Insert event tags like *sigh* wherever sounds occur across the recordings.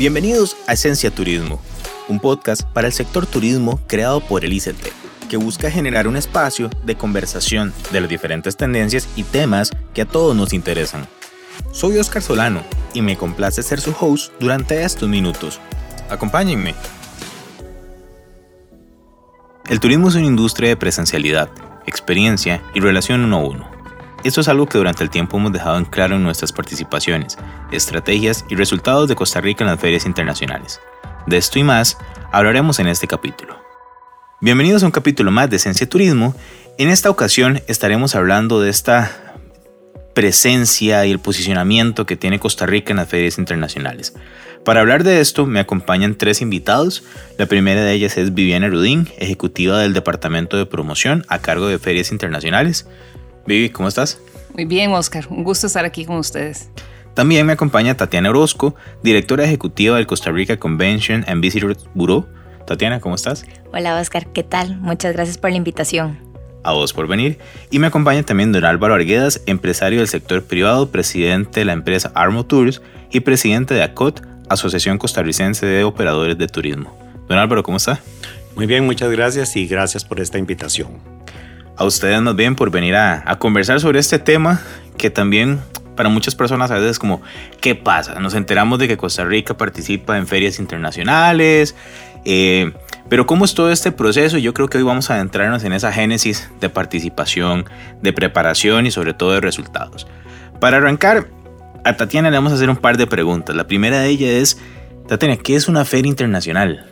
Bienvenidos a Esencia Turismo, un podcast para el sector turismo creado por el ICT, que busca generar un espacio de conversación de las diferentes tendencias y temas que a todos nos interesan. Soy Oscar Solano y me complace ser su host durante estos minutos. Acompáñenme. El turismo es una industria de presencialidad, experiencia y relación uno a uno esto es algo que durante el tiempo hemos dejado en claro en nuestras participaciones, estrategias y resultados de Costa Rica en las ferias internacionales. De esto y más hablaremos en este capítulo. Bienvenidos a un capítulo más de Esencia Turismo. En esta ocasión estaremos hablando de esta presencia y el posicionamiento que tiene Costa Rica en las ferias internacionales. Para hablar de esto me acompañan tres invitados. La primera de ellas es Viviana Rudín, ejecutiva del Departamento de Promoción a cargo de Ferias Internacionales. Vivi, ¿cómo estás? Muy bien, Oscar. Un gusto estar aquí con ustedes. También me acompaña Tatiana Orozco, directora ejecutiva del Costa Rica Convention and Visitors Bureau. Tatiana, ¿cómo estás? Hola, Oscar. ¿Qué tal? Muchas gracias por la invitación. A vos por venir. Y me acompaña también don Álvaro Arguedas, empresario del sector privado, presidente de la empresa Armo Tours y presidente de ACOT, Asociación Costarricense de Operadores de Turismo. Don Álvaro, ¿cómo está? Muy bien, muchas gracias y gracias por esta invitación a ustedes más bien por venir a, conversar sobre este tema que también para muchas personas a veces es como, ¿qué pasa? Nos enteramos de que Costa Rica participa en ferias internacionales, eh, pero ¿cómo es todo este proceso? Yo creo que hoy vamos a adentrarnos en esa génesis de participación, de preparación y sobre todo de resultados. Para arrancar, a Tatiana le vamos a hacer un par de preguntas. La primera de ellas es, Tatiana, ¿qué es una feria internacional?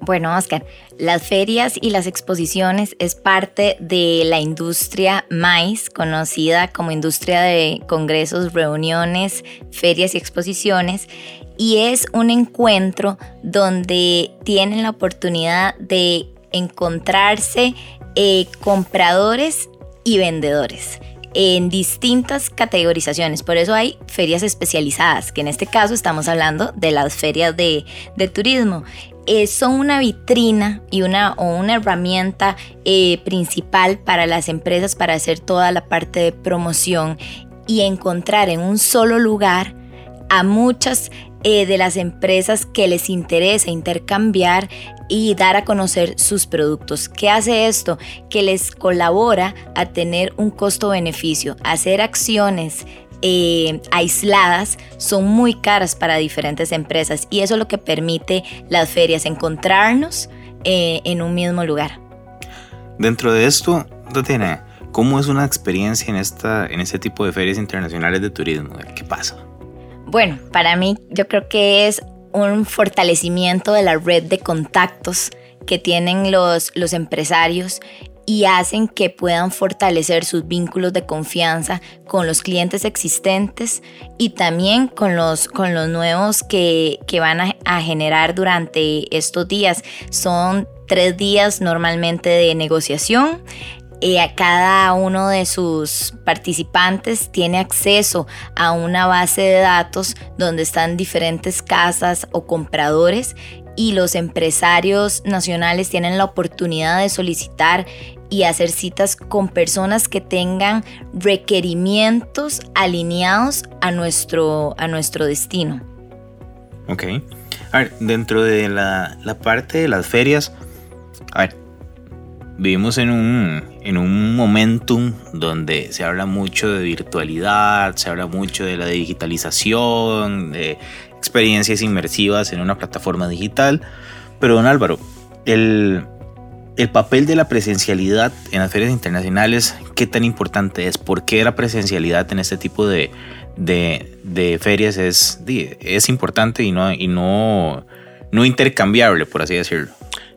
Bueno, Oscar, las ferias y las exposiciones es parte de la industria MAIS, conocida como industria de congresos, reuniones, ferias y exposiciones, y es un encuentro donde tienen la oportunidad de encontrarse eh, compradores y vendedores en distintas categorizaciones. Por eso hay ferias especializadas, que en este caso estamos hablando de las ferias de, de turismo. Son una vitrina y una, o una herramienta eh, principal para las empresas para hacer toda la parte de promoción y encontrar en un solo lugar a muchas eh, de las empresas que les interesa intercambiar y dar a conocer sus productos. ¿Qué hace esto? Que les colabora a tener un costo-beneficio, hacer acciones eh, aisladas son muy caras para diferentes empresas y eso es lo que permite las ferias encontrarnos eh, en un mismo lugar. Dentro de esto, Tatiana, ¿cómo es una experiencia en, esta, en este tipo de ferias internacionales de turismo? ¿Qué pasa? Bueno, para mí yo creo que es un fortalecimiento de la red de contactos que tienen los, los empresarios y hacen que puedan fortalecer sus vínculos de confianza con los clientes existentes y también con los, con los nuevos que, van a, generar durante estos días. Son tres días normalmente de negociación. Eh, cada uno de sus participantes tiene acceso a una base de datos donde están diferentes casas o compradores y los empresarios nacionales tienen la oportunidad de solicitar y hacer citas con personas que tengan requerimientos alineados a nuestro, a nuestro destino. Ok. A ver, dentro de la, la parte de las ferias, a ver, vivimos en un, en un momentum donde se habla mucho de virtualidad, se habla mucho de la digitalización, de experiencias inmersivas en una plataforma digital. Pero don Álvaro, el, el papel de la presencialidad en las ferias internacionales, ¿qué tan importante es? ¿Por qué la presencialidad en este tipo de, de, ferias es, es importante y, no, y no, no intercambiable, por así decirlo?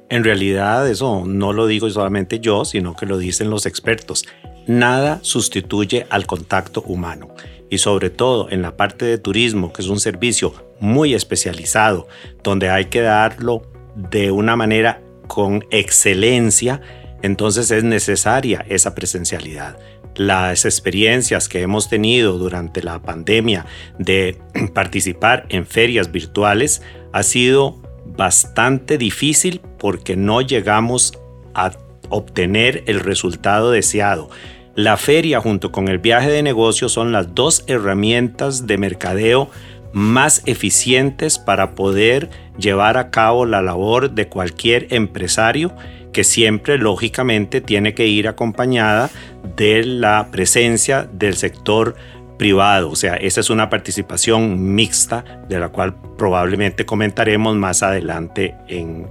En realidad eso no lo digo solamente yo, sino que lo dicen los expertos. Nada sustituye al contacto humano y sobre todo en la parte de turismo, que es un servicio muy especializado, donde hay que darlo de una manera con excelencia, entonces es necesaria esa presencialidad. Las experiencias que hemos tenido durante la pandemia de *clears throat* participar en ferias virtuales ha sido bastante difícil porque no llegamos a obtener el resultado deseado. La feria junto con el viaje de negocio son las dos herramientas de mercadeo más eficientes para poder llevar a cabo la labor de cualquier empresario que siempre lógicamente tiene que ir acompañada de la presencia del sector privado. O sea, esa es una participación mixta de la cual probablemente comentaremos más adelante en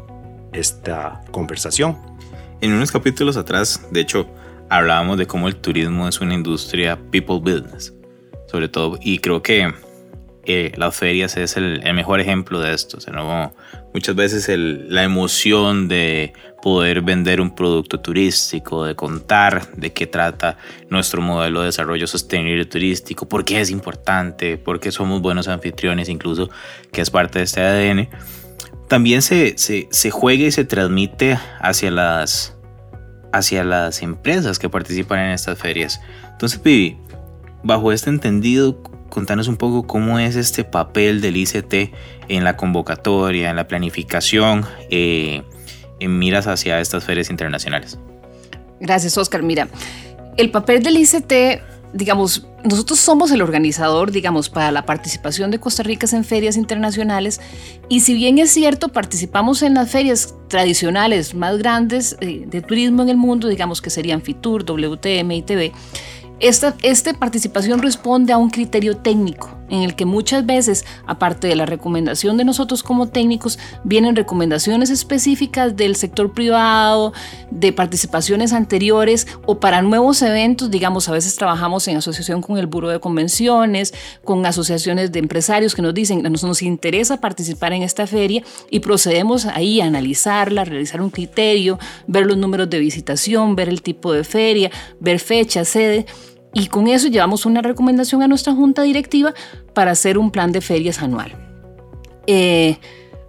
esta conversación. En unos capítulos atrás, de hecho, hablábamos de cómo el turismo es una industria people business, sobre todo, y creo que eh, las ferias es el, mejor ejemplo de esto. O sea, ¿no? muchas veces la emoción de poder vender un producto turístico, de contar de qué trata nuestro modelo de desarrollo sostenible turístico, por qué es importante, por qué somos buenos anfitriones, incluso que es parte de este ADN, también se, se, juega y se transmite hacia las, hacia las empresas que participan en estas ferias. Entonces, Pibi, bajo este entendido, contanos un poco cómo es este papel del ICT en la convocatoria, en la planificación, eh, en miras hacia estas ferias internacionales. Gracias, Oscar. Mira, el papel del ICT, digamos, nosotros somos el organizador, digamos, para la participación de Costa Rica en ferias internacionales y si bien es cierto, participamos en las ferias tradicionales más grandes eh, de turismo en el mundo, digamos que serían FITUR, WTM, ITV, esta, esta, participación responde a un criterio técnico en el que muchas veces, aparte de la recomendación de nosotros como técnicos, vienen recomendaciones específicas del sector privado, de participaciones anteriores o para nuevos eventos, digamos, a veces trabajamos en asociación con el Buro de Convenciones, con asociaciones de empresarios que nos dicen, nos, nos interesa participar en esta feria y procedemos ahí a analizarla, realizar un criterio, ver los números de visitación, ver el tipo de feria, ver fecha, sede y con eso llevamos una recomendación a nuestra junta directiva para hacer un plan de ferias anual. Eh,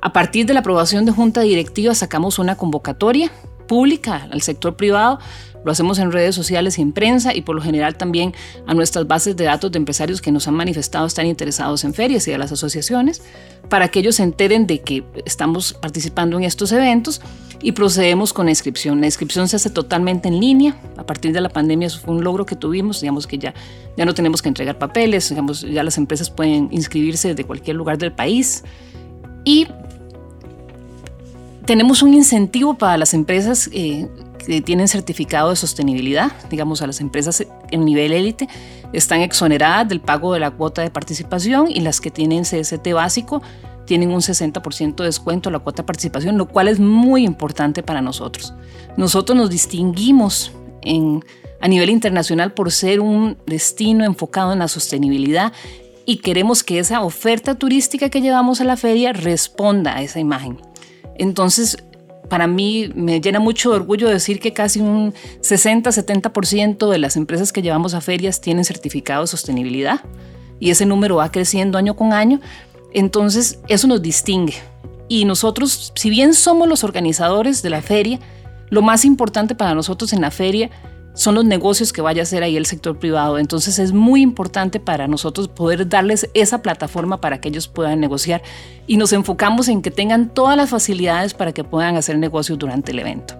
a partir de la aprobación de junta directiva sacamos una convocatoria pública al sector privado lo hacemos en redes sociales y en prensa y por lo general también a nuestras bases de datos de empresarios que nos han manifestado estar interesados en ferias y a las asociaciones para que ellos se enteren de que estamos participando en estos eventos y procedemos con la inscripción. La inscripción se hace totalmente en línea. A partir de la pandemia fue un logro que tuvimos, digamos que ya, ya no tenemos que entregar papeles, digamos, ya las empresas pueden inscribirse de cualquier lugar del país. Y tenemos un incentivo para las empresas eh, que tienen certificado de sostenibilidad, digamos a las empresas en nivel élite, están exoneradas del pago de la cuota de participación y las que tienen CST básico tienen un 60% de descuento a la cuota de participación, lo cual es muy importante para nosotros. Nosotros nos distinguimos en, a nivel internacional por ser un destino enfocado en la sostenibilidad y queremos que esa oferta turística que llevamos a la feria responda a esa imagen. Entonces, para mí me llena mucho orgullo decir que casi un 60-70% de las empresas que llevamos a ferias tienen certificado de sostenibilidad y ese número va creciendo año con año. Entonces, eso nos distingue. Y nosotros, si bien somos los organizadores de la feria, lo más importante para nosotros en la feria son los negocios que vaya a hacer ahí el sector privado. Entonces es muy importante para nosotros poder darles esa plataforma para que ellos puedan negociar y nos enfocamos en que tengan todas las facilidades para que puedan hacer negocios durante el evento.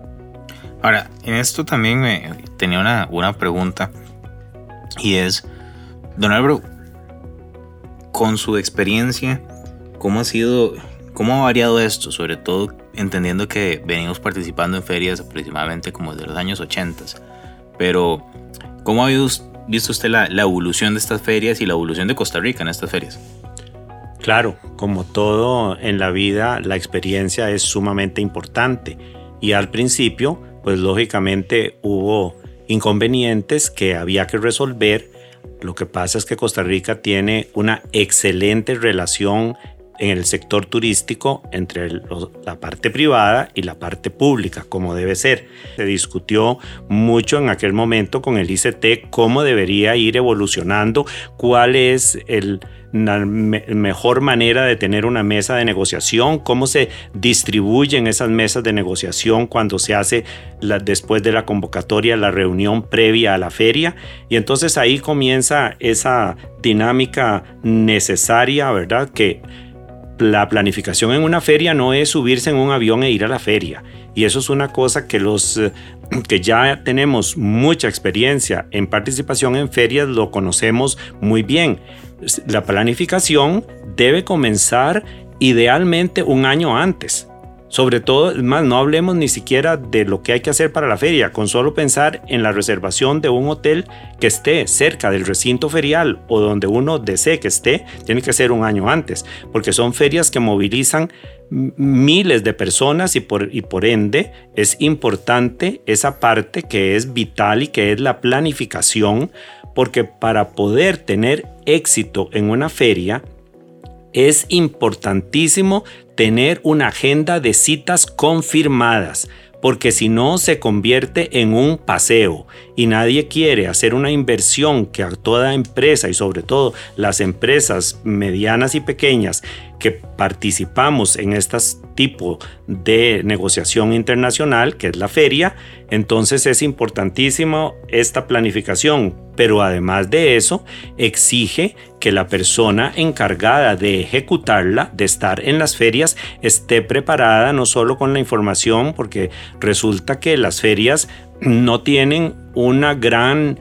Ahora, en esto también me tenía una, una pregunta y es, don Álvaro, con su experiencia, ¿cómo ha sido, cómo ha variado esto? Sobre todo entendiendo que venimos participando en ferias aproximadamente como desde los años 80 pero, ¿cómo ha visto usted la, evolución de estas ferias y la evolución de Costa Rica en estas ferias? Claro, como todo en la vida, la experiencia es sumamente importante. Y al principio, pues lógicamente hubo inconvenientes que había que resolver. Lo que pasa es que Costa Rica tiene una excelente relación en el sector turístico entre la parte privada y la parte pública, como debe ser. Se discutió mucho en aquel momento con el ICT cómo debería ir evolucionando, cuál es el, la mejor manera de tener una mesa de negociación, cómo se distribuyen esas mesas de negociación cuando se hace después de la convocatoria, la reunión previa a la feria. Y entonces ahí comienza esa dinámica necesaria, ¿verdad? Que la planificación en una feria no es subirse en un avión e ir a la feria. Y eso es una cosa que los eh, que ya tenemos mucha experiencia en participación en ferias lo conocemos muy bien. la planificación debe comenzar idealmente un año antes. Sobre todo, más, no hablemos ni siquiera de lo que hay que hacer para la feria, con solo pensar en la reservación de un hotel que esté cerca del recinto ferial o donde uno desee que esté, tiene que ser un año antes, porque son ferias que movilizan miles de personas y por, y por ende es importante esa parte que es vital y que es la planificación, porque para poder tener éxito en una feria, es importantísimo tener una agenda de citas confirmadas, porque si no se convierte en un paseo y nadie quiere hacer una inversión que a toda empresa y sobre todo las empresas medianas y pequeñas que participamos en este tipo de negociación internacional, que es la feria, entonces es importantísimo esta planificación, pero además de eso exige que la persona encargada de ejecutarla, de estar en las ferias, esté preparada no solo con la información, porque resulta que las ferias no tienen una gran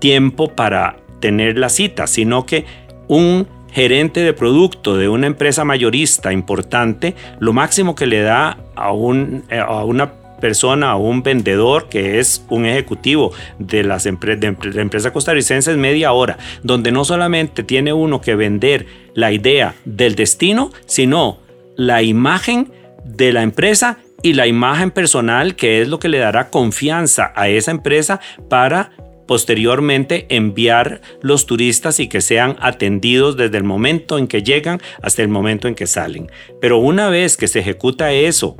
tiempo para tener la cita, sino que un gerente de producto de una empresa mayorista importante, lo máximo que le da a, un, a una persona, a un vendedor que es un ejecutivo de las empresas de empresa costarricense es media hora, donde no solamente tiene uno que vender la idea del destino, sino la imagen de la empresa y la imagen personal, que es lo que le dará confianza a esa empresa para posteriormente enviar los turistas y que sean atendidos desde el momento en que llegan hasta el momento en que salen. Pero una vez que se ejecuta eso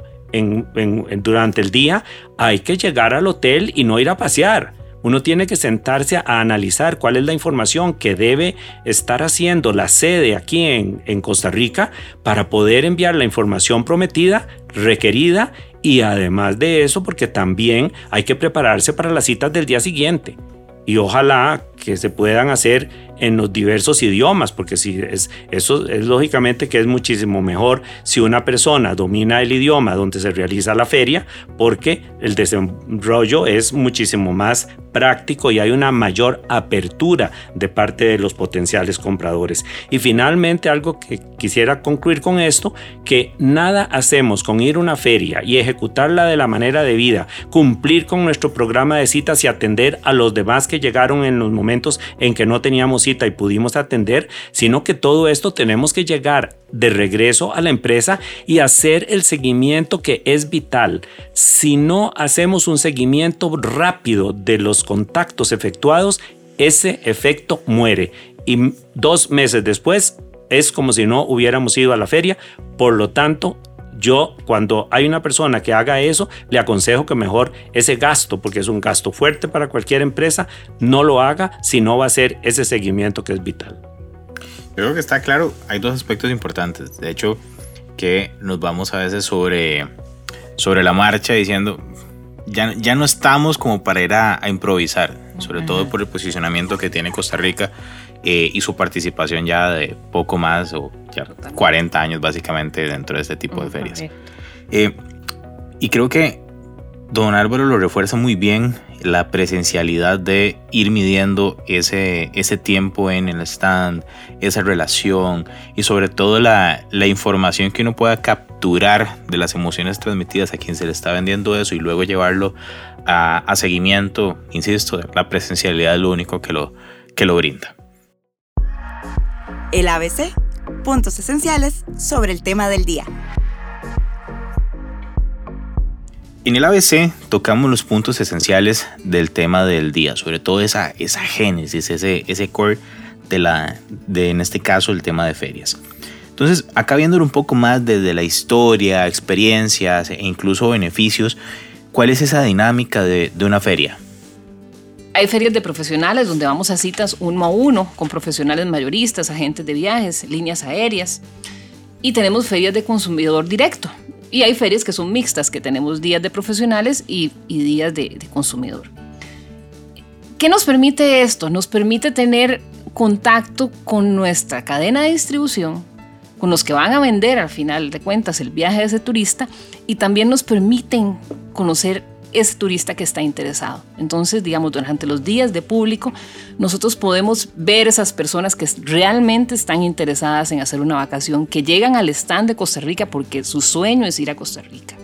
durante el día, hay que llegar al hotel y no ir a pasear uno tiene que sentarse a analizar cuál es la información que debe estar haciendo la sede aquí en, en Costa Rica para poder enviar la información prometida, requerida y además de eso porque también hay que prepararse para las citas del día siguiente. Y ojalá que se puedan hacer en los diversos idiomas, porque si es, eso es lógicamente que es muchísimo mejor si una persona domina el idioma donde se realiza la feria, porque el desarrollo es muchísimo más práctico y hay una mayor apertura de parte de los potenciales compradores. Y finalmente algo que quisiera concluir con esto, que nada hacemos con ir a una feria y ejecutarla de la manera debida, cumplir con nuestro programa de citas y atender a los demás que llegaron en los momentos en que no teníamos y pudimos atender, sino que todo esto tenemos que llegar de regreso a la empresa y hacer el seguimiento que es vital. Si no hacemos un seguimiento rápido de los contactos efectuados, ese efecto muere. Y dos meses después es como si no hubiéramos ido a la feria. Por lo tanto, yo cuando hay una persona que haga eso, le aconsejo que mejor ese gasto, porque es un gasto fuerte para cualquier empresa, no lo haga si no va a ser ese seguimiento que es vital. Yo creo que está claro, hay dos aspectos importantes. De hecho, que nos vamos a veces sobre, sobre la marcha diciendo, ya, ya no estamos como para ir a, improvisar, sobre todo por el posicionamiento que tiene Costa Rica eh, y su participación ya de poco más o ya 40 años básicamente dentro de este tipo de ferias. Eh, y creo que don Álvaro lo refuerza muy bien la presencialidad de ir midiendo ese, ese tiempo en el stand, esa relación y sobre todo la, la, información que uno pueda capturar de las emociones transmitidas a quien se le está vendiendo eso y luego llevarlo a, a seguimiento. Insisto, la presencialidad es lo único que lo, que lo brinda. El ABC, puntos esenciales sobre el tema del día. En el ABC tocamos los puntos esenciales del tema del día, sobre todo esa, esa génesis, ese, ese core de, la, de, en este caso, el tema de ferias. Entonces, acá viéndolo un poco más desde la historia, experiencias e incluso beneficios, ¿cuál es esa dinámica de, de una feria? Hay ferias de profesionales donde vamos a citas uno a uno con profesionales mayoristas, agentes de viajes, líneas aéreas. Y tenemos ferias de consumidor directo, y hay ferias que son mixtas, que tenemos días de profesionales y, días de, consumidor. ¿Qué nos permite esto? Nos permite tener contacto con nuestra cadena de distribución, con los que van a vender al final de cuentas el viaje de ese turista y también nos permiten conocer ese turista que está interesado. Entonces, digamos, durante los días de público, nosotros podemos ver esas personas que realmente están interesadas en hacer una vacación, que llegan al stand de Costa Rica porque su sueño es ir a Costa Rica.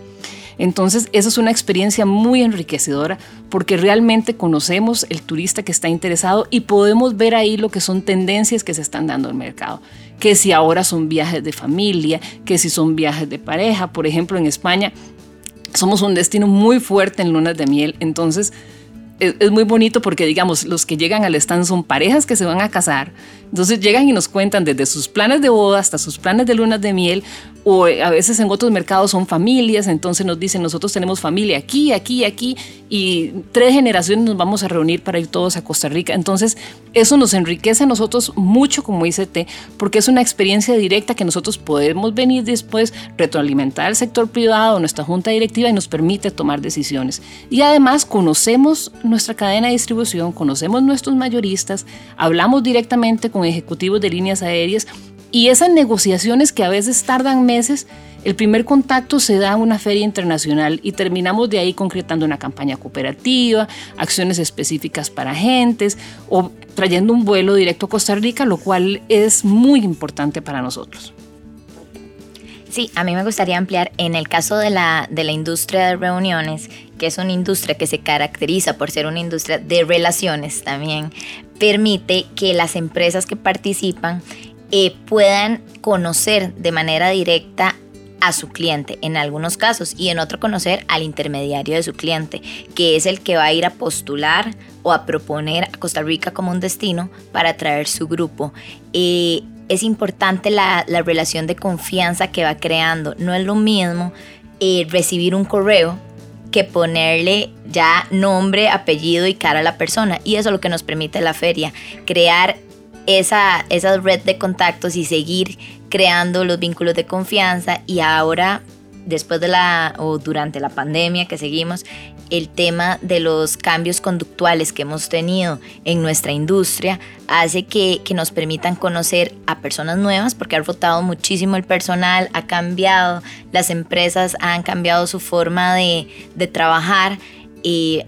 Entonces, eso es una experiencia muy enriquecedora porque realmente conocemos el turista que está interesado y podemos ver ahí lo que son tendencias que se están dando el mercado. Que si ahora son viajes de familia, que si son viajes de pareja. Por ejemplo, en España somos un destino muy fuerte en lunas de miel. Entonces, es, muy bonito porque, digamos, los que llegan al stand son parejas que se van a casar. Entonces llegan y nos cuentan desde sus planes de boda hasta sus planes de lunas de miel, o a veces en otros mercados son familias, entonces nos dicen, nosotros tenemos familia aquí, aquí, aquí, y tres generaciones nos vamos a reunir para ir todos a Costa Rica. Entonces, eso nos enriquece a nosotros mucho como ICT, porque es una experiencia directa que nosotros podemos venir después, retroalimentar al sector privado, nuestra junta directiva, y nos permite tomar decisiones. Y además conocemos nuestra cadena de distribución, conocemos nuestros mayoristas, hablamos directamente con ejecutivos de líneas aéreas, y esas negociaciones que a veces tardan meses, el primer contacto se da en una feria internacional y terminamos de ahí concretando una campaña cooperativa, acciones específicas para agentes o trayendo un vuelo directo a Costa Rica, lo cual es muy importante para nosotros. Sí, a mí me gustaría ampliar en el caso de la, de la industria de reuniones, que es una industria que se caracteriza por ser una industria de relaciones también, permite que las empresas que participan eh, puedan conocer de manera directa a su cliente en algunos casos y en otro conocer al intermediario de su cliente, que es el que va a ir a postular o a proponer a Costa Rica como un destino para atraer su grupo. Eh, es importante la, relación de confianza que va creando. No es lo mismo eh, recibir un correo que ponerle ya nombre, apellido y cara a la persona. Y eso es lo que nos permite la feria, crear esa, esa red de contactos y seguir creando los vínculos de confianza y ahora después de la o durante la pandemia que seguimos, el tema de los cambios conductuales que hemos tenido en nuestra industria hace que, nos permitan conocer a personas nuevas porque ha rotado muchísimo el personal, ha cambiado, las empresas han cambiado su forma de, trabajar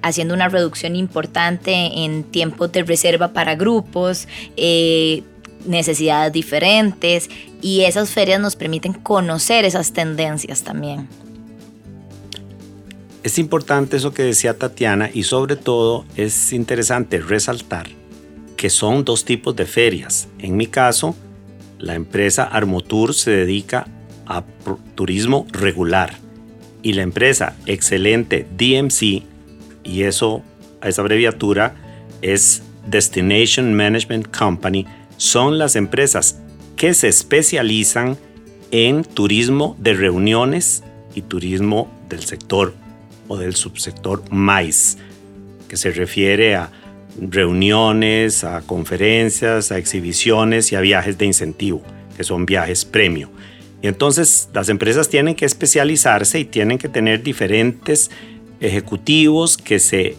haciendo una reducción importante en tiempos de reserva para grupos, eh, necesidades diferentes y esas ferias nos permiten conocer esas tendencias también. Es importante eso que decía Tatiana y sobre todo es interesante resaltar que son dos tipos de ferias. En mi caso, la empresa Armotour se dedica a turismo regular y la empresa excelente DMC y eso, esa abreviatura es Destination Management Company, son las empresas que se especializan en turismo de reuniones y turismo del sector del subsector MAIS, que se refiere a reuniones, a conferencias, a exhibiciones y a viajes de incentivo, que son viajes premio. Y entonces las empresas tienen que especializarse y tienen que tener diferentes ejecutivos que se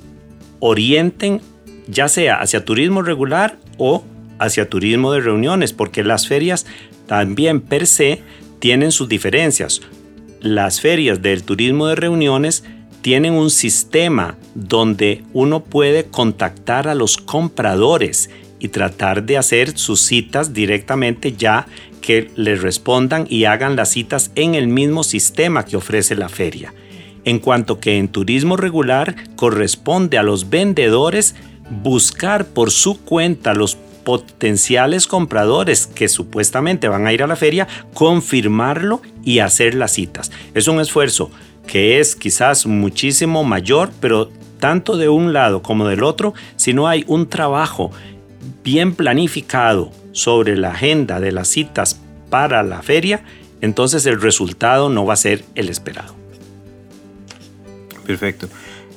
orienten ya sea hacia turismo regular o hacia turismo de reuniones, porque las ferias también per se tienen sus diferencias. Las ferias del turismo de reuniones tienen un sistema donde uno puede contactar a los compradores y tratar de hacer sus citas directamente ya que les respondan y hagan las citas en el mismo sistema que ofrece la feria en cuanto que en turismo regular corresponde a los vendedores buscar por su cuenta los potenciales compradores que supuestamente van a ir a la feria, confirmarlo y hacer las citas. Es un esfuerzo que es quizás muchísimo mayor, pero tanto de un lado como del otro, si no hay un trabajo bien planificado sobre la agenda de las citas para la feria, entonces el resultado no va a ser el esperado. Perfecto.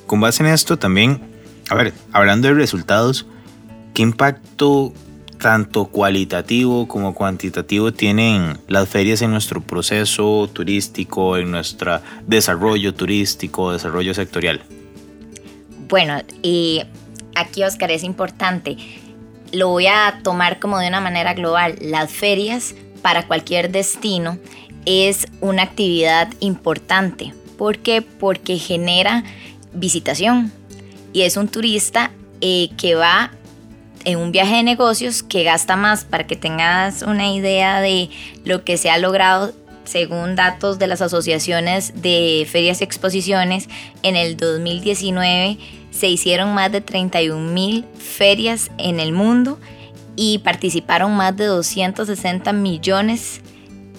Con base en esto también, a ver, hablando de resultados, ¿qué impacto tanto cualitativo como cuantitativo tienen las ferias en nuestro proceso turístico, en nuestro desarrollo turístico, desarrollo sectorial? Bueno, y aquí Oscar es importante, lo voy a tomar como de una manera global, las ferias para cualquier destino es una actividad importante ¿Por qué? Porque genera visitación. Y es un turista eh, que va en un viaje de negocios que gasta más para que tengas una idea de lo que se ha logrado según datos de las asociaciones de ferias y exposiciones, en el 2019 se hicieron más de 31 mil ferias en el mundo y participaron más de 260 millones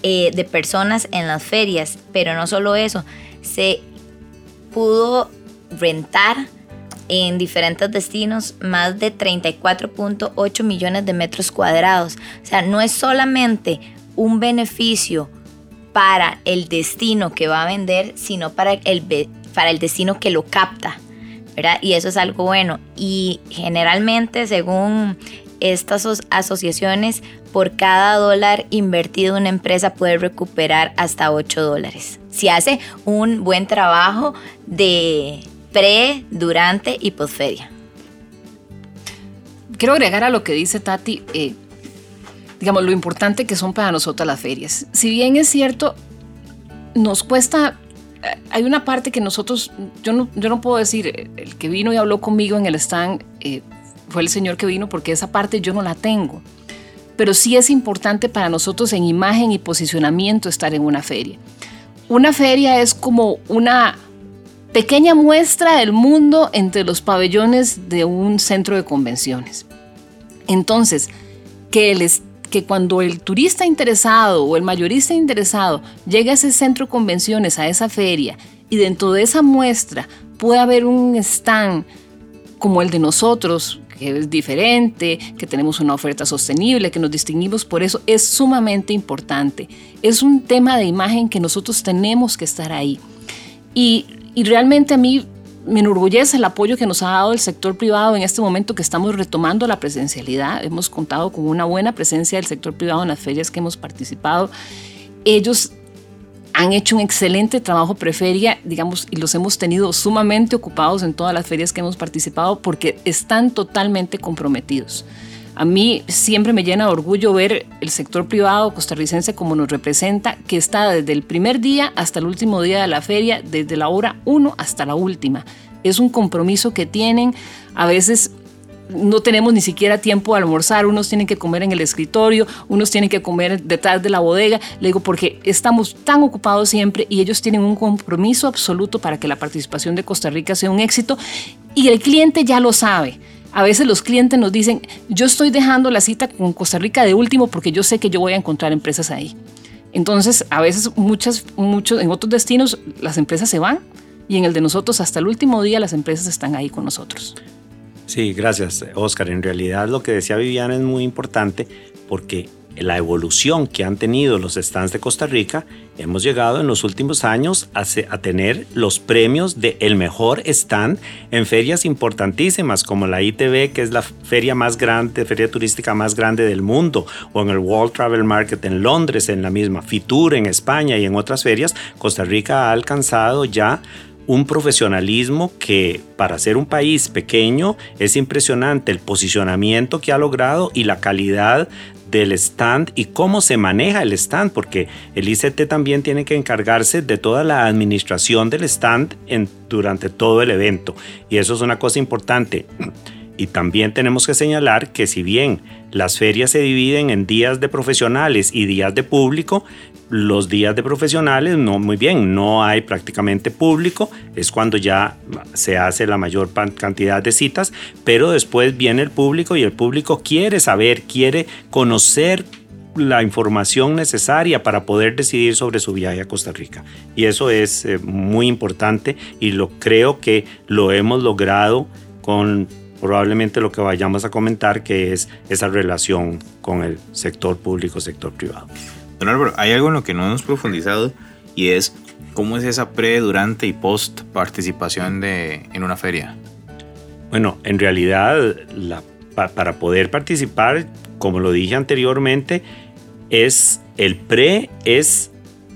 eh, de personas en las ferias. Pero no solo eso, se pudo rentar en diferentes destinos más de 34.8 millones de metros cuadrados. O sea, no es solamente un beneficio para el destino que va a vender, sino para el, para el destino que lo capta. ¿verdad? Y eso es algo bueno. Y generalmente, según estas asociaciones, por cada dólar invertido una empresa puede recuperar hasta 8 dólares. Si hace un buen trabajo de pre, durante y posferia. Quiero agregar a lo que dice Tati, eh, digamos, lo importante que son para nosotros las ferias. Si bien es cierto, nos cuesta, eh, hay una parte que nosotros, yo no, yo no puedo decir, el que vino y habló conmigo en el stand eh, fue el señor que vino porque esa parte yo no la tengo. Pero sí es importante para nosotros en imagen y posicionamiento estar en una feria. Una feria es como una pequeña muestra del mundo entre los pabellones de un centro de convenciones. Entonces, que, cuando el turista interesado o el mayorista interesado llegue a ese centro de convenciones, a esa feria, y dentro de esa muestra puede haber un stand como el de nosotros, que es diferente, que tenemos una oferta sostenible, que nos distinguimos por eso, es sumamente importante. Es un tema de imagen que nosotros tenemos que estar ahí. Y y realmente a mí me enorgullece el apoyo que nos ha dado el sector privado en este momento que estamos retomando la presencialidad. Hemos contado con una buena presencia del sector privado en las ferias que hemos participado. Ellos han hecho un excelente trabajo preferia, digamos, y los hemos tenido sumamente ocupados en todas las ferias que hemos participado porque están totalmente comprometidos. A mí siempre me llena de orgullo ver el sector privado costarricense como nos representa, que está desde el primer día hasta el último día de la feria, desde la hora 1 hasta la última. Es un compromiso que tienen. A veces no tenemos ni siquiera tiempo de almorzar, unos tienen que comer en el escritorio, unos tienen que comer detrás de la bodega, le digo porque estamos tan ocupados siempre y ellos tienen un compromiso absoluto para que la participación de Costa Rica sea un éxito y el cliente ya lo sabe. A veces los clientes nos dicen, yo estoy dejando la cita con Costa Rica de último porque yo sé que yo voy a encontrar empresas ahí. Entonces, a veces muchas, muchos, en otros destinos las empresas se van y en el de nosotros hasta el último día las empresas están ahí con nosotros. Sí, gracias, Oscar. En realidad lo que decía Viviana es muy importante porque la evolución que han tenido los stands de Costa Rica, hemos llegado en los últimos años a, tener los premios de el mejor stand en ferias importantísimas como la ITV, que es la feria más grande, feria turística más grande del mundo, o en el World Travel Market en Londres, en la misma Fitur en España y en otras ferias. Costa Rica ha alcanzado ya un profesionalismo que para ser un país pequeño es impresionante el posicionamiento que ha logrado y la calidad del stand y cómo se maneja el stand, porque el ICT también tiene que encargarse de toda la administración del stand durante todo el evento. Y eso es una cosa importante. Y también tenemos que señalar que si bien las ferias se dividen en días de profesionales y días de público, los días de profesionales no muy bien, no hay prácticamente público, es cuando ya se hace la mayor cantidad de citas, pero después viene el público y el público quiere saber, quiere conocer la información necesaria para poder decidir sobre su viaje a Costa Rica. Y eso es eh, muy importante y lo creo que lo hemos logrado con probablemente lo que vayamos a comentar, que es esa relación con el sector público, sector privado. Don Álvaro, hay algo en lo que no hemos profundizado y es cómo es esa pre, durante y post participación de, en una feria. Bueno, en realidad, para poder participar, como lo dije anteriormente, es el pre, es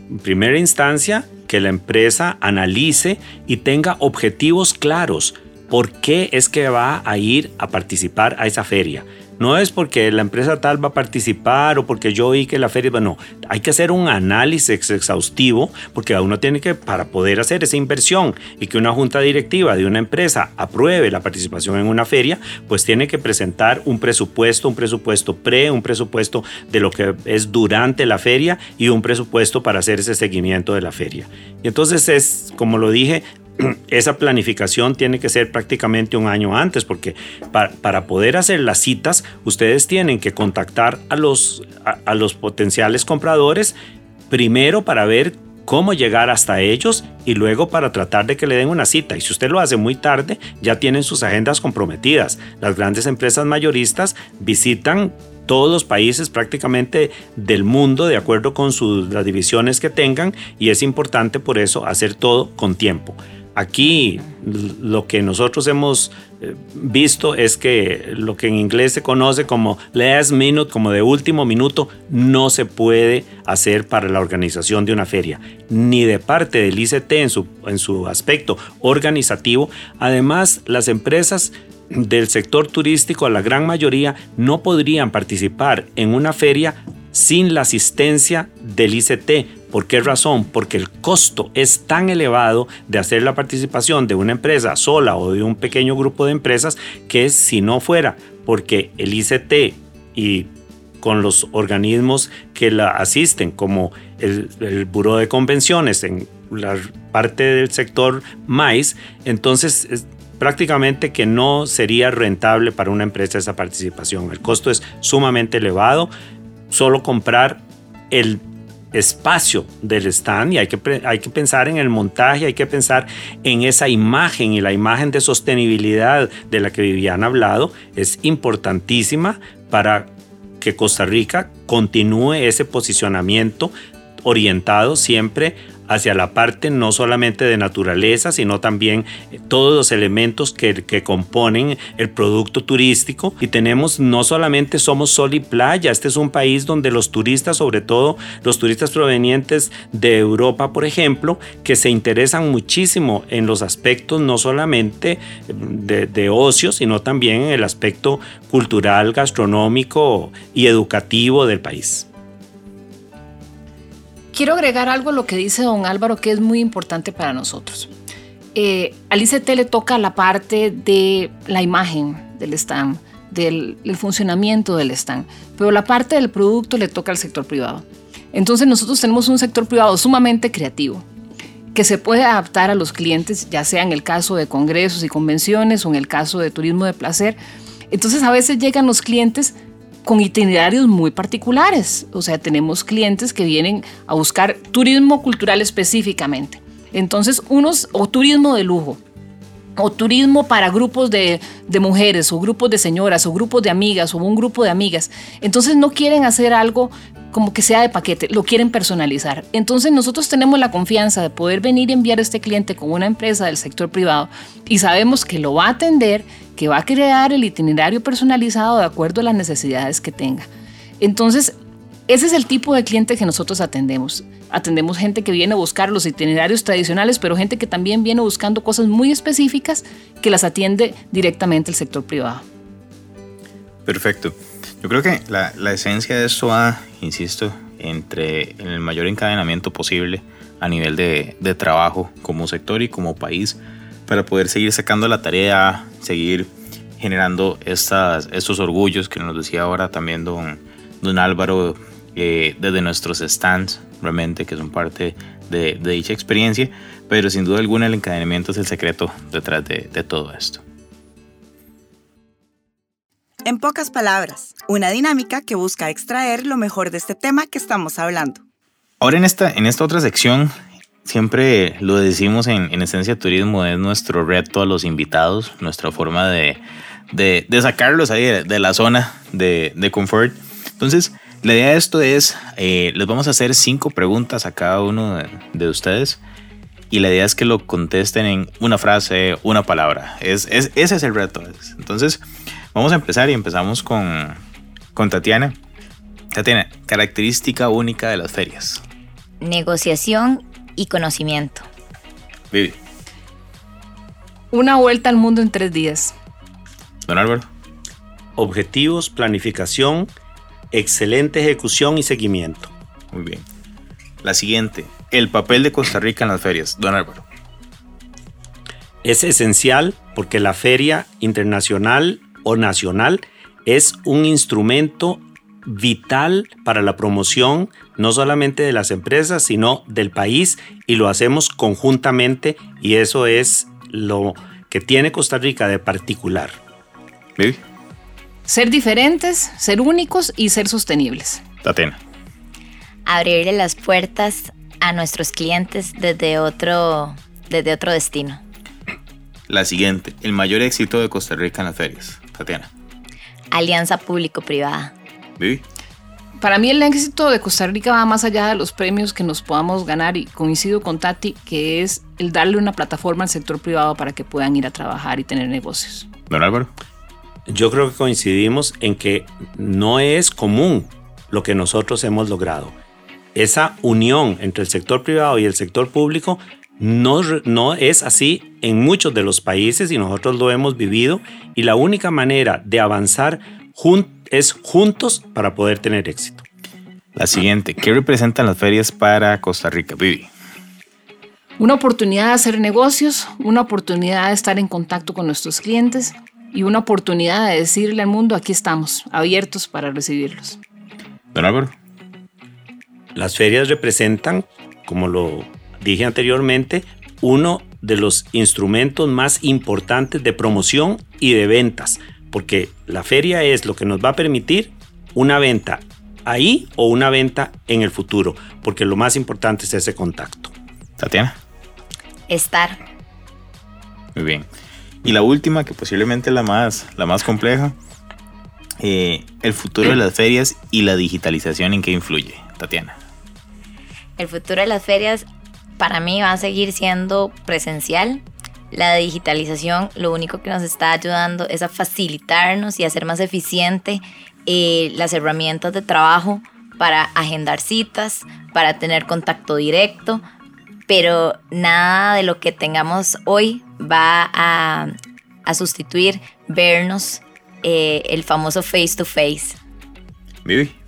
en primera instancia que la empresa analice y tenga objetivos claros ¿por qué es que va a ir a participar a esa feria? No es porque la empresa tal va a participar o porque yo vi que la feria, bueno, hay que hacer un análisis exhaustivo porque uno tiene que, para poder hacer esa inversión y que una junta directiva de una empresa apruebe la participación en una feria, pues tiene que presentar un presupuesto, un presupuesto pre, un presupuesto de lo que es durante la feria y un presupuesto para hacer ese seguimiento de la feria. Y entonces es, como lo dije, *clears throat* esa planificación tiene que ser prácticamente un año antes, porque para, poder hacer las citas, ustedes tienen que contactar a los, a, los potenciales compradores primero para ver cómo llegar hasta ellos y luego para tratar de que le den una cita. Y si usted lo hace muy tarde, ya tienen sus agendas comprometidas. Las grandes empresas mayoristas visitan todos los países prácticamente del mundo de acuerdo con sus, las divisiones que tengan y es importante por eso hacer todo con tiempo. Aquí lo que nosotros hemos eh, visto es que lo que en inglés se conoce como last minute, como de último minuto, no se puede hacer para la organización de una feria, ni de parte del ICT en su, en su aspecto organizativo. Además, las empresas del sector turístico, la gran mayoría, no podrían participar en una feria sin la asistencia del ICT ¿Por qué razón? Porque el costo es tan elevado de hacer la participación de una empresa sola o de un pequeño grupo de empresas que si no fuera porque el ICT y con los organismos que la asisten, como el, el Buró de Convenciones en la parte del sector maíz, entonces prácticamente que no sería rentable para una empresa esa participación. El costo es sumamente elevado. Solo comprar el espacio del stand y hay que, hay que pensar en el montaje, hay que pensar en esa imagen y la imagen de sostenibilidad de la que Viviana ha hablado es importantísima para que Costa Rica continúe ese posicionamiento orientado siempre hacia la parte no solamente de naturaleza, sino también eh, todos los elementos que, que, componen el producto turístico. Y tenemos, no solamente somos sol y playa, este es un país donde los turistas, sobre todo los turistas provenientes de Europa, por ejemplo, que se interesan muchísimo en los aspectos no solamente de, de ocio, sino también en el aspecto cultural, gastronómico y educativo del país. Quiero agregar algo a lo que dice don Álvaro que es muy importante para nosotros. Eh, al ICT le toca la parte de la imagen del stand, del, funcionamiento del stand, pero la parte del producto le toca al sector privado. Entonces nosotros tenemos un sector privado sumamente creativo, que se puede adaptar a los clientes, ya sea en el caso de congresos y convenciones o en el caso de turismo de placer. Entonces a veces llegan los clientes con itinerarios muy particulares. O sea, tenemos clientes que vienen a buscar turismo cultural específicamente. Entonces, unos, o turismo de lujo, o turismo para grupos de, de, mujeres, o grupos de señoras, o grupos de amigas, o un grupo de amigas. Entonces, no quieren hacer algo como que sea de paquete, lo quieren personalizar. Entonces, nosotros tenemos la confianza de poder venir y enviar a este cliente con una empresa del sector privado y sabemos que lo va a atender que va a crear el itinerario personalizado de acuerdo a las necesidades que tenga. Entonces, ese es el tipo de cliente que nosotros atendemos. Atendemos gente que viene a buscar los itinerarios tradicionales, pero gente que también viene buscando cosas muy específicas que las atiende directamente el sector privado. Perfecto. Yo creo que la, esencia de esto va, insisto, entre el mayor encadenamiento posible a nivel de, de trabajo como sector y como país para poder seguir sacando la tarea, seguir generando estas, estos orgullos que nos decía ahora también don, don Álvaro eh, desde nuestros stands, realmente que son parte de, dicha experiencia, pero sin duda alguna el encadenamiento es el secreto detrás de, de todo esto. En pocas palabras, una dinámica que busca extraer lo mejor de este tema que estamos hablando. Ahora en esta, en esta otra sección siempre lo decimos en, Esencia Turismo, es nuestro reto a los invitados, nuestra forma de, sacarlos ahí de, la zona de, confort. Entonces, la idea de esto es, eh, les vamos a hacer cinco preguntas a cada uno de, ustedes y la idea es que lo contesten en una frase, una palabra. Es, ese es el reto. Entonces, vamos a empezar y empezamos con, con Tatiana. Tatiana, característica única de las ferias. Negociación y conocimiento. Vivi. Una vuelta al mundo en tres días. Don Álvaro. Objetivos, planificación, excelente ejecución y seguimiento. Muy bien. La siguiente, el papel de Costa Rica en las ferias. Don Álvaro. Es esencial porque la feria internacional o nacional es un instrumento vital para la promoción no solamente de las empresas, sino del país y lo hacemos conjuntamente y eso es lo que tiene Costa Rica de particular. Ser diferentes, ser únicos y ser sostenibles. Tatena. Abrirle las puertas a nuestros clientes desde otro, desde otro destino. La siguiente, el mayor éxito de Costa Rica en las ferias. Tatiana. Alianza público-privada. Vivi. Para mí el éxito de Costa Rica va más allá de los premios que nos podamos ganar y coincido con Tati que es el darle una plataforma al sector privado para que puedan ir a trabajar y tener negocios. Don Álvaro. Yo creo que coincidimos en que no es común lo que nosotros hemos logrado. Esa unión entre el sector privado y el sector público no, no es así en muchos de los países y nosotros lo hemos vivido y la única manera de avanzar es juntos para poder tener éxito. La siguiente, ¿qué representan las ferias para Costa Rica, Vivi? Una oportunidad de hacer negocios, una oportunidad de estar en contacto con nuestros clientes y una oportunidad de decirle al mundo, aquí estamos, abiertos para recibirlos. Don Álvaro. Las ferias representan, como lo dije anteriormente, uno de los instrumentos más importantes de promoción y de ventas, porque la feria es lo que nos va a permitir una venta ahí o una venta en el futuro, porque lo más importante es ese contacto. Tatiana. Estar. Muy bien. Y la última, que posiblemente la más, la más compleja, eh, el futuro de las ferias y la digitalización en qué influye, Tatiana. El futuro de las ferias para mí va a seguir siendo presencial. La digitalización lo único que nos está ayudando es a facilitarnos y hacer más eficiente eh, las herramientas de trabajo para agendar citas, para tener contacto directo, pero nada de lo que tengamos hoy va a, sustituir vernos eh, el famoso face to face. Vivi.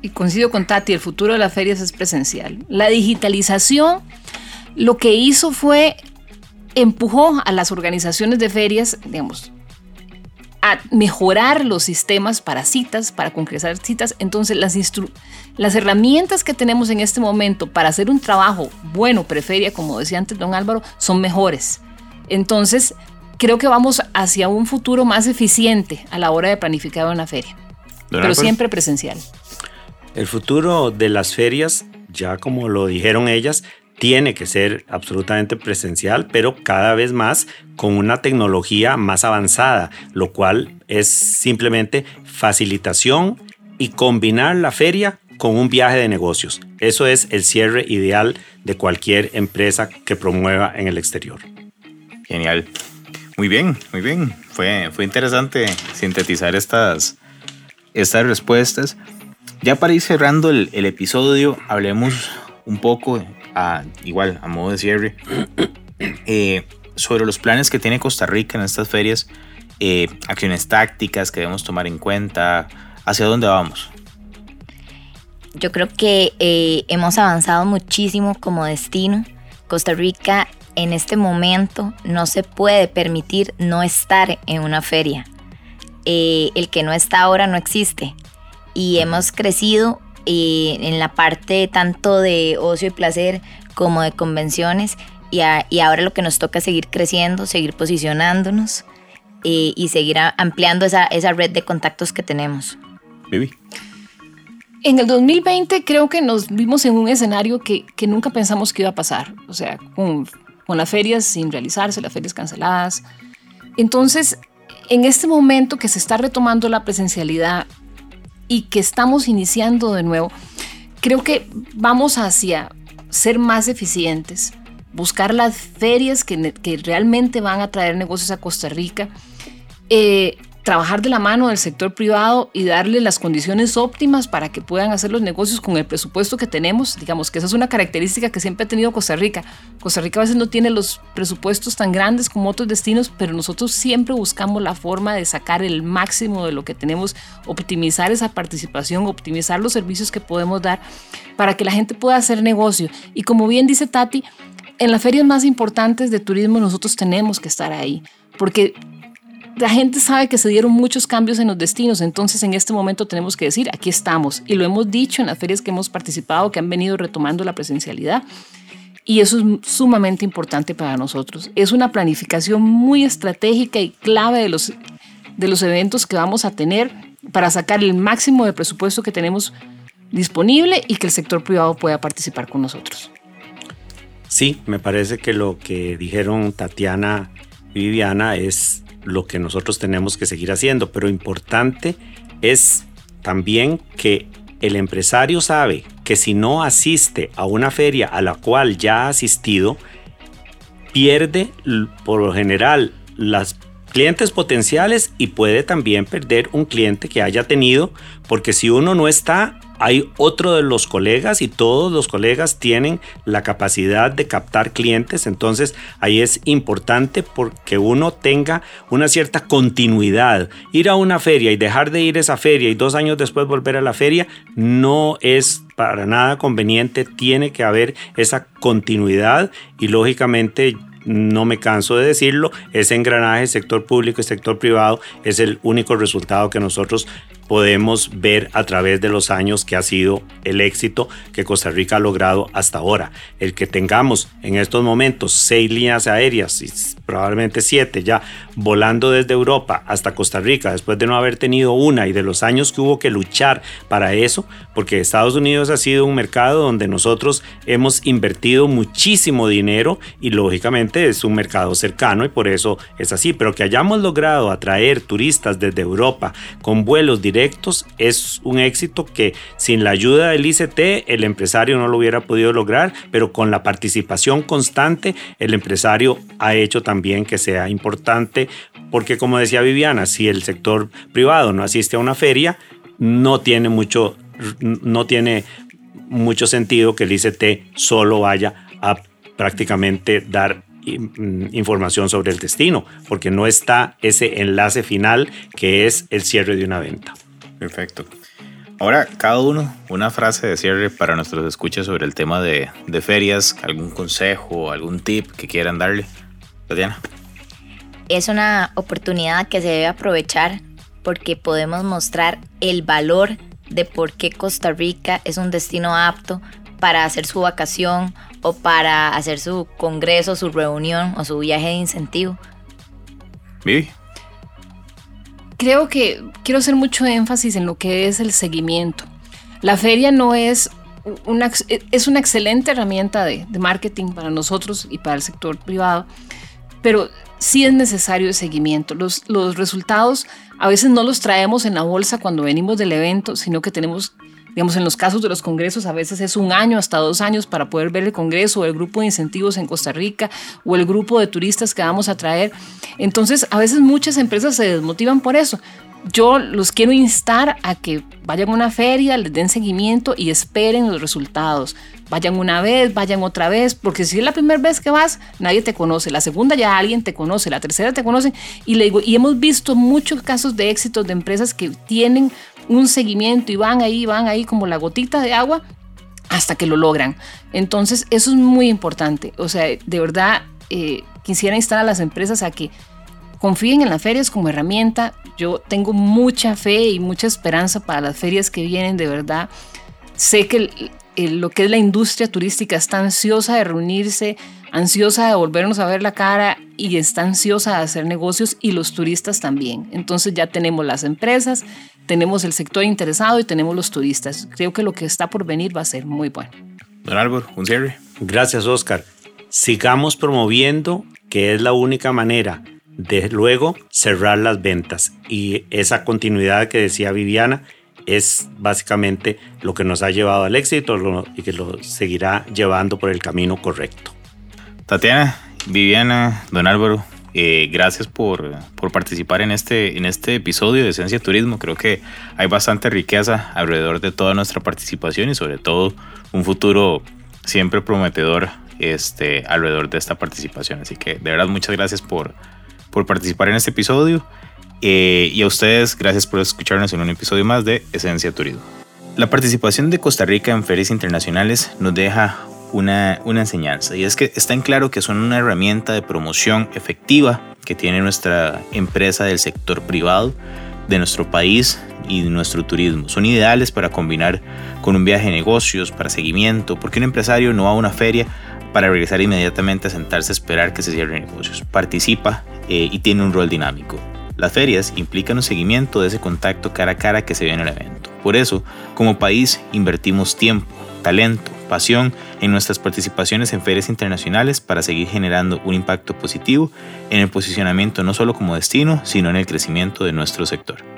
Y coincido con Tati, el futuro de las ferias es presencial. La digitalización lo que hizo fue empujó a las organizaciones de ferias, digamos, a mejorar los sistemas para citas, para concretar citas. Entonces, las, las herramientas que tenemos en este momento para hacer un trabajo bueno preferia, como decía antes don Álvaro, son mejores. Entonces, creo que vamos hacia un futuro más eficiente a la hora de planificar una feria, pero siempre presencial. El futuro de las ferias, ya como lo dijeron ellas, tiene que ser absolutamente presencial, pero cada vez más con una tecnología más avanzada, lo cual es simplemente facilitación y combinar la feria con un viaje de negocios. Eso es el cierre ideal de cualquier empresa que promueva en el exterior. Genial. Muy bien, muy bien. Fue, fue interesante sintetizar estas, estas respuestas. Ya para ir cerrando el, episodio, hablemos un poco, igual a modo de cierre, *clears throat* eh, sobre los planes que tiene Costa Rica en estas ferias, eh, acciones tácticas que debemos tomar en cuenta, hacia dónde vamos. Yo creo que eh, hemos avanzado muchísimo como destino. Costa Rica en este momento no se puede permitir no estar en una feria. el que no está ahora no existe y hemos crecido eh, en la parte tanto de ocio y placer como de convenciones y, ahora lo que nos toca es seguir creciendo, seguir posicionándonos eh, y seguir ampliando esa, esa, red de contactos que tenemos. Vivi. En el 2020 creo que nos vimos en un escenario que, que nunca pensamos que iba a pasar, o sea, con, con las ferias sin realizarse, las ferias canceladas. Entonces, en este momento que se está retomando la presencialidad, y que estamos iniciando de nuevo, creo que vamos hacia ser más eficientes, buscar las ferias que, realmente van a traer negocios a Costa Rica, eh, trabajar de la mano del sector privado y darle las condiciones óptimas para que puedan hacer los negocios con el presupuesto que tenemos. Digamos que esa es una característica que siempre ha tenido Costa Rica. Costa Rica a veces no tiene los presupuestos tan grandes como otros destinos, pero nosotros siempre buscamos la forma de sacar el máximo de lo que tenemos, optimizar esa participación, optimizar los servicios que podemos dar para que la gente pueda hacer negocio. Y como bien dice Tati, en las ferias más importantes de turismo nosotros tenemos que estar ahí, porque la gente sabe que se dieron muchos cambios en los destinos, entonces en este momento tenemos que decir, aquí estamos. Y lo hemos dicho en las ferias que hemos participado, que han venido retomando la presencialidad. Y eso es sumamente importante para nosotros. Es una planificación muy estratégica y clave de los, de los eventos que vamos a tener para sacar el máximo de presupuesto que tenemos disponible y que el sector privado pueda participar con nosotros. Sí, me parece que lo que dijeron Tatiana y Viviana es lo que nosotros tenemos que seguir haciendo, pero importante es también que el empresario sabe que si no asiste a una feria a la cual ya ha asistido, pierde por lo general las clientes potenciales y puede también perder un cliente que haya tenido, porque si uno no está, hay otro de los colegas y todos los colegas tienen la capacidad de captar clientes, entonces ahí es importante porque uno tenga una cierta continuidad. Ir a una feria y dejar de ir a esa feria y dos años después volver a la feria no es para nada conveniente, tiene que haber esa continuidad y lógicamente no me canso de decirlo, ese engranaje sector público y sector privado es el único resultado que nosotros podemos ver a través de los años que ha sido el éxito que Costa Rica ha logrado hasta ahora. El que tengamos en estos momentos seis líneas aéreas, y probablemente siete ya, volando desde Europa hasta Costa Rica, después de no haber tenido una y de los años que hubo que luchar para eso, porque Estados Unidos ha sido un mercado donde nosotros hemos invertido muchísimo dinero y lógicamente es un mercado cercano y por eso es así, pero que hayamos logrado atraer turistas desde Europa con vuelos directos es un éxito que sin la ayuda del ICT el empresario no lo hubiera podido lograr, pero con la participación constante el empresario ha hecho también que sea importante, porque como decía Viviana, si el sector privado no asiste a una feria, no tiene mucho, no tiene mucho sentido que el ICT solo vaya a prácticamente dar mm, información sobre el destino, porque no está ese enlace final que es el cierre de una venta. Perfecto. Ahora, cada uno, una frase de cierre para nuestros escuchas sobre el tema de, de ferias, algún consejo, algún tip que quieran darle. Tatiana. Es una oportunidad que se debe aprovechar porque podemos mostrar el valor de por qué Costa Rica es un destino apto para hacer su vacación o para hacer su congreso, su reunión o su viaje de incentivo. Vivi creo que quiero hacer mucho énfasis en lo que es el seguimiento. La feria no es una, es una excelente herramienta de, marketing para nosotros y para el sector privado, pero sí es necesario el seguimiento. Los, los resultados a veces no los traemos en la bolsa cuando venimos del evento, sino que tenemos Digamos, en los casos de los congresos a veces es un año hasta dos años para poder ver el congreso o el grupo de incentivos en Costa Rica o el grupo de turistas que vamos a traer. Entonces, a veces muchas empresas se desmotivan por eso. Yo los quiero instar a que vayan a una feria, les den seguimiento y esperen los resultados. Vayan una vez, vayan otra vez, porque si es la primera vez que vas, nadie te conoce. La segunda ya alguien te conoce, la tercera te conoce. Y, le digo, y hemos visto muchos casos de éxitos de empresas que tienen un seguimiento y van ahí, van ahí como la gotita de agua hasta que lo logran. Entonces, eso es muy importante. O sea, de verdad, eh, quisiera instar a las empresas a que confíen en las ferias como herramienta. Yo tengo mucha fe y mucha esperanza para las ferias que vienen, de verdad. Sé que lo que es la industria turística está ansiosa de reunirse, ansiosa de volvernos a ver la cara y está ansiosa de hacer negocios y los turistas también. Entonces ya tenemos las empresas, tenemos el sector interesado y tenemos los turistas. Creo que lo que está por venir va a ser muy bueno. Don Álvaro, un cierre. Gracias, Oscar. Sigamos promoviendo, que es la única manera de luego cerrar las ventas. Y esa continuidad que decía Viviana es básicamente lo que nos ha llevado al éxito y que lo seguirá llevando por el camino correcto. Tatiana, Viviana, don Álvaro, Eh, gracias por, por, participar en este, en este episodio de Esencia Turismo. Creo que hay bastante riqueza alrededor de toda nuestra participación y sobre todo un futuro siempre prometedor este, alrededor de esta participación. Así que de verdad muchas gracias por, por participar en este episodio. Eh, y a ustedes, gracias por escucharnos en un episodio más de Esencia Turismo. La participación de Costa Rica en ferias internacionales nos deja una, una enseñanza y es que está en claro que son una herramienta de promoción efectiva que tiene nuestra empresa del sector privado de nuestro país y de nuestro turismo. Son ideales para combinar con un viaje de negocios, para seguimiento, porque un empresario no va a una feria para regresar inmediatamente a sentarse a esperar que se cierren negocios. Participa eh, y tiene un rol dinámico. Las ferias implican un seguimiento de ese contacto cara a cara que se ve en el evento. Por eso, como país, invertimos tiempo, talento, pasión en nuestras participaciones en ferias internacionales para seguir generando un impacto positivo en el posicionamiento no solo como destino, sino en el crecimiento de nuestro sector.